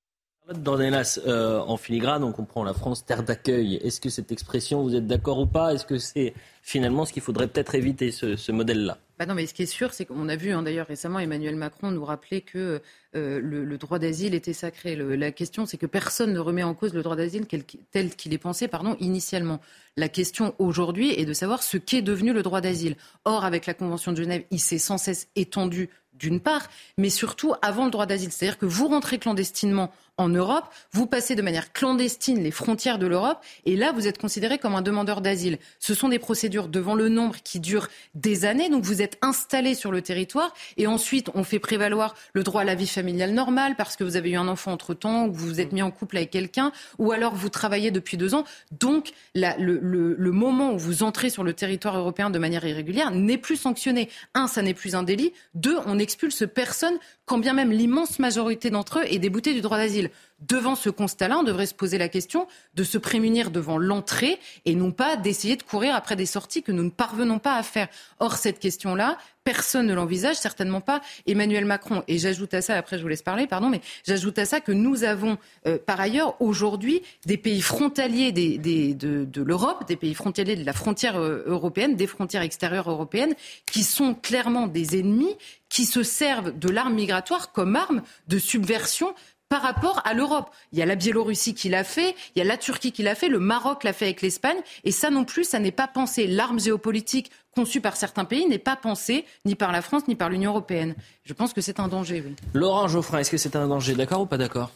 Dornelas, euh, en filigrane, on comprend la France terre d'accueil. Est-ce que cette expression, vous êtes d'accord ou pas? Est-ce que c'est finalement ce qu'il faudrait peut-être éviter, ce, modèle-là? Bah non, mais ce qui est sûr, c'est qu'on a vu hein, d'ailleurs récemment Emmanuel Macron nous rappeler que euh, le, droit d'asile était sacré. la question, c'est que personne ne remet en cause le droit d'asile tel qu'il est pensé, pardon, initialement. La question aujourd'hui est de savoir ce qu'est devenu le droit d'asile. Or, avec la Convention de Genève, il s'est sans cesse étendu d'une part, mais surtout avant le droit d'asile. C'est-à-dire que vous rentrez clandestinement en Europe, vous passez de manière clandestine les frontières de l'Europe, et là, vous êtes considéré comme un demandeur d'asile. Ce sont des procédures devant le nombre qui durent des années, donc vous êtes installé sur le territoire, et ensuite, on fait prévaloir le droit à la vie familiale normale, parce que vous avez eu un enfant entre-temps, ou vous vous êtes mis en couple avec quelqu'un, ou alors vous travaillez depuis deux ans. Donc, le, le moment où vous entrez sur le territoire européen de manière irrégulière n'est plus sanctionné. Un, ça n'est plus un délit. Deux, on expulse personne quand bien même l'immense majorité d'entre eux est déboutée du droit d'asile. Devant ce constat-là, on devrait se poser la question de se prémunir devant l'entrée et non pas d'essayer de courir après des sorties que nous ne parvenons pas à faire. Or, cette question-là, personne ne l'envisage, certainement pas Emmanuel Macron. Et j'ajoute à ça, après je vous laisse parler, pardon, mais j'ajoute à ça que nous avons euh, par ailleurs aujourd'hui des pays frontaliers de, l'Europe, des pays frontaliers de la frontière euh, européenne, des frontières extérieures européennes, qui sont clairement des ennemis, qui se servent de l'arme migratoire comme arme de subversion par rapport à l'Europe. Il y a la Biélorussie qui l'a fait, il y a la Turquie qui l'a fait, le Maroc l'a fait avec l'Espagne, et ça non plus, ça n'est pas pensé. L'arme géopolitique conçue par certains pays n'est pas pensée ni par la France ni par l'Union européenne. Je pense que c'est un danger, oui. Laurent Geoffrin, est-ce que c'est un danger D'accord ou pas d'accord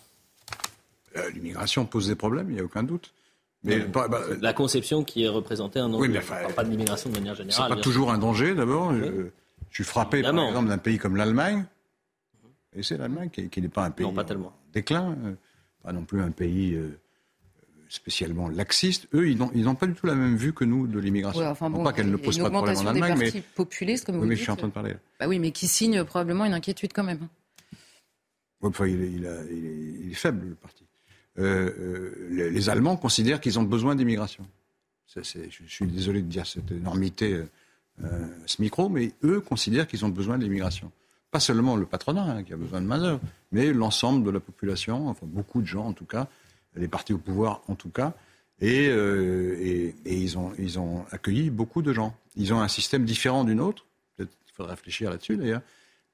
euh, L'immigration pose des problèmes, il n'y a aucun doute. Mais, bah, la conception qui est représentée un danger. Oui, mais pas de l'immigration de manière générale. C'est pas toujours un danger, d'abord. Je, suis frappé, par exemple, d'un pays comme l'Allemagne. Et c'est l'Allemagne qui, n'est pas un pays. Non, pas tellement déclin, euh, pas non plus un pays euh, spécialement laxiste. Eux, ils n'ont pas du tout la même vue que nous de l'immigration. Ouais, enfin pas qu'elle ne pose pas de problème en Allemagne, mais populistes, comme oui, vous mais je suis en train de parler. Bah oui, mais qui signe probablement une inquiétude quand même. enfin, il, est, il, est, faible le parti. euh, euh, les, les Allemands considèrent qu'ils ont besoin d'immigration. Je suis désolé de dire cette énormité euh, à ce micro, mais eux considèrent qu'ils ont besoin de l'immigration. Pas seulement le patronat hein, qui a besoin de main-d'œuvre, mais l'ensemble de la population, enfin beaucoup de gens en tout cas, les partis au pouvoir en tout cas. Et, euh, ils, ont, ils ont accueilli beaucoup de gens. Ils ont un système différent d'une autre. Peut-être qu'il faudrait réfléchir là-dessus d'ailleurs.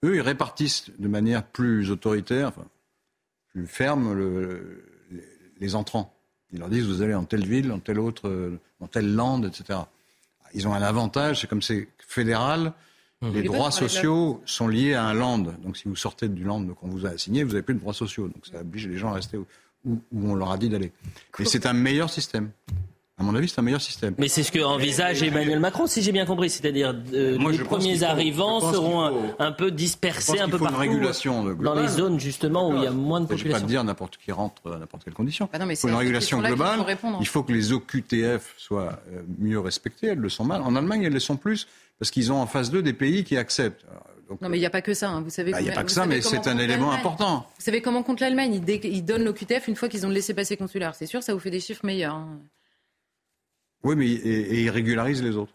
Eux, ils répartissent de manière plus autoritaire, plus ferme le- les, entrants. Ils leur disent vous allez en telle ville, en telle autre, dans telle lande, etc. Ils ont un avantage, c'est comme c'est fédéral. Les est pas droits sociaux sont liés à un land. Donc si vous sortez du land qu'on vous a assigné, vous n'avez plus de droits sociaux. Donc ça oblige les gens à rester où, où- où on leur a dit d'aller. Et c'est un meilleur système. À mon avis, c'est un meilleur système. Mais c'est ce que envisage Emmanuel Macron, si j'ai bien compris. C'est-à-dire, euh, les je premiers faut- arrivants je seront un, peu Je dispersés, un peu faut une partout, régulation de- dans les globale. zones justement où il y a moins de Il ne s'agit pas population. de dire n'importe qui rentre à n'importe quelle condition. Bah non, mais il faut c'est une régulation globale. Il faut que les OQTF soient euh, mieux respectées. Elles le sont mal. En Allemagne, elles le sont plus parce qu'ils ont en face d'eux des pays qui acceptent. Donc, Non, mais il n'y a pas que ça. hein. Vous savez. bah, il n'y a pas que ça, mais c'est un élément important. Vous savez comment compte l'Allemagne? Ils, donnent l'OQTF une fois qu'ils ont le laissé-passer consulaire. C'est sûr, ça vous fait des chiffres meilleurs. hein. Oui, mais et, et ils régularisent les autres.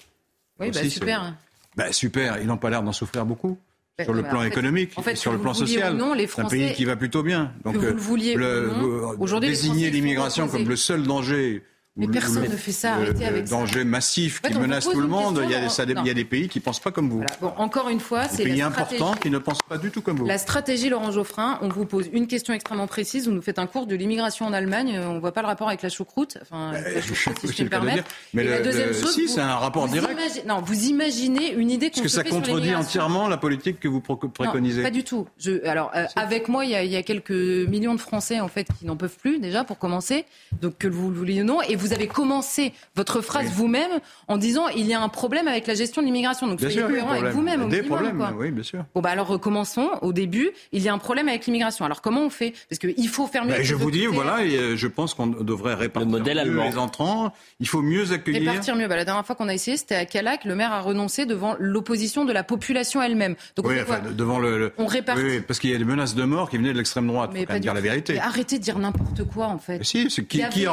Oui, bah, super. Bah, super. Ils n'ont pas l'air d'en souffrir beaucoup. Bah, sur le bah, plan en fait- économique, en fait, et sur le plan le social. non, les c'est un pays qui va plutôt bien. Donc, vous euh, le Français, désigner l'immigration comme le seul danger. Mais personne le- ne fait ça, arrêtez le avec ça. danger massif En fait, qui menace tout le monde. Il y, a, question, ça- non. il y a des pays qui ne pensent pas comme vous. Voilà. Bon, encore une fois, Des c'est pays importants qui ne pensent pas du tout comme vous. La stratégie Laurent Geoffrin, on vous pose une question extrêmement précise, vous nous faites un cours de l'immigration en Allemagne, euh, on ne voit pas le rapport avec la choucroute, enfin, avec la choucroute, si je puis me permettre. dire. Mais la deuxième chose, si, c'est un rapport direct. Non, vous imaginez une idée qu'on Parce que ça contredit entièrement la politique que vous préconisez. Pas du tout. Je, alors, euh, avec moi, il y, a, il y a quelques millions de Français en fait qui n'en peuvent plus déjà pour commencer. Donc que vous le vouliez ou non, et vous avez commencé votre phrase vous-même en disant il y a un problème avec la gestion de l'immigration. Donc Bien soyez sûr, cohérent avec vous-même. au Des minimum, problèmes, quoi. oui, bien sûr. Bon bah alors recommençons au début. Il y a un problème avec l'immigration. Alors comment on fait? Parce qu'il faut faire mieux. Avec je vous dis, voilà, et, euh, je pense qu'on devrait répartir modèle mieux allemand. les entrants. Il faut mieux accueillir. Répartir mieux. Bah, la dernière fois qu'on a essayé, c'était à Calac. Le maire a renoncé devant l'opposition de la population elle-même. Donc on Oui, enfin, devant le. le- On répartit. Oui, parce qu'il y a des menaces de mort qui venaient de l'extrême droite. Faut même pas dire la vérité. Mais arrêtez de dire n'importe quoi en fait. Mais si, qui, qui y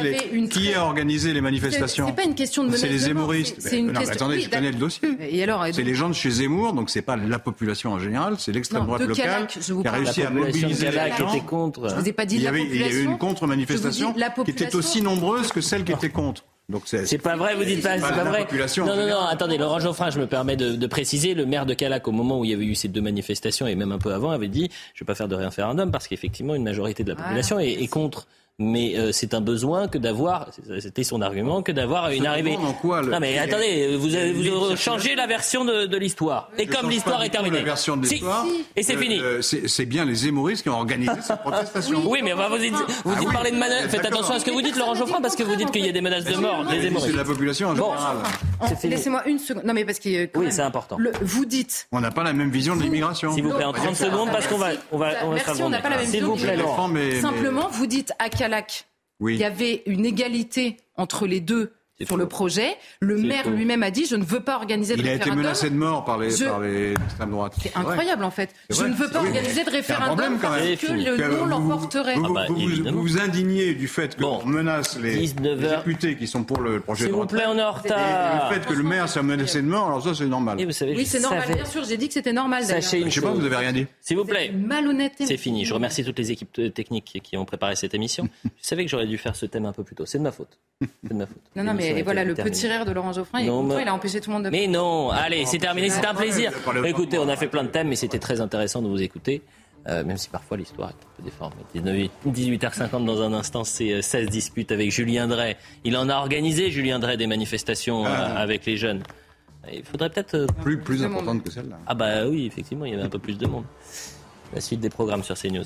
les, une qui très- a organisé les manifestations C'est pas une question de menace C'est les zémoristes. c'est- une non, mais attendez, oui, je connais le dossier. Et alors et C'est donc- les gens de chez Zemmour, donc c'est pas la population en général, c'est l'extrême droite locale Calac, je vous qui a parle. réussi La à population mobiliser les gens. était contre. Je vous ai pas dit Il y, la avait, il y a eu population. une contre-manifestation qui était population. aussi nombreuse que celle qui était contre. Donc c'est C'est pas vrai, vous dites pas, c'est pas vrai. population Non, non, non, attendez, Laurent Geoffrin, je me permets de, de préciser, le maire de Calac, au moment où il y avait eu ces deux manifestations, et même un peu avant, avait dit, je vais pas faire de référendum, parce qu'effectivement, une majorité de la population est, est contre. Mais euh, c'est un besoin que d'avoir, c'était son argument, que d'avoir une arrivée. dans quoi, le- non mais attendez, vous avez vous changé la version de, de l'histoire. Et Je comme l'histoire est terminée. La version de Si. l'histoire. Et c'est Euh, fini. euh, c'est c'est bien les zémoristes qui ont organisé cette <laughs> protestation. Oui, mais on va vous dites, vous Ah dites oui, parler de menaces. Faites attention à ce que vous dites, Laurent Geoffrin, parce que vous dites qu'il y a des menaces de mort, des C'est de hémorroïdes. la population en Bon. général. C'est fini. Laissez-moi une seconde. Non mais parce que Oui, c'est important. le- vous dites. On n'a pas la même vision de l'immigration. S'il vous plaît, en 30 secondes, parce qu'on va, on va, on va Merci, on n'a pas la même S'il vous vision. plaît, Laurent. Simplement, vous dites à Oui. il y avait une égalité entre les deux sur le projet. Le maire lui-même a dit je ne veux pas organiser de Il a été référendum. menacé de mort par les, Je- par les l'extrême droite. C'est incroyable en fait. Je ne veux pas organiser de c'est un référendum problème, quand parce que le non vous- l'emporterait. Vous, Ah bah, vous- vous- vous vous indignez du fait Bon. qu'on menace les, 19 les heures. députés qui sont pour le projet S'il de vous retraite. plaît, on est en Et le retard. fait que le maire soit menacé de mort, alors ça c'est normal. Et vous savez, Oui, c'est normal. Bien sûr, j'ai dit que c'était normal. Sachez une Je sais pas, vous avez rien dit. S'il vous Vous plaît. malhonnêteté. C'est fini. Je remercie toutes les équipes techniques qui ont préparé cette émission. <laughs> Je savais que j'aurais dû faire ce thème un peu plus tôt. C'est de ma faute. C'est de ma faute. Non, non, mais était voilà, le terminée. petit rire de Laurent Geoffrin, il, Non, une mais- fois, il a empêché tout le monde de. Mais non, allez, c'est terminé, c'était un plaisir. Écoutez, on a fait plein de thèmes, mais c'était très intéressant de vous écouter, euh, même si parfois l'histoire est un peu déformée. 19 18h50 dans un instant, c'est euh, 16 disputes avec Julien Drey. Il en a organisé, Julien Drey, des manifestations euh, Ah. avec les jeunes. Il faudrait peut-être... euh, Plus, plus importante que celle-là. Ah bah oui, effectivement, il y avait un peu plus de monde. La suite des programmes sur CNews.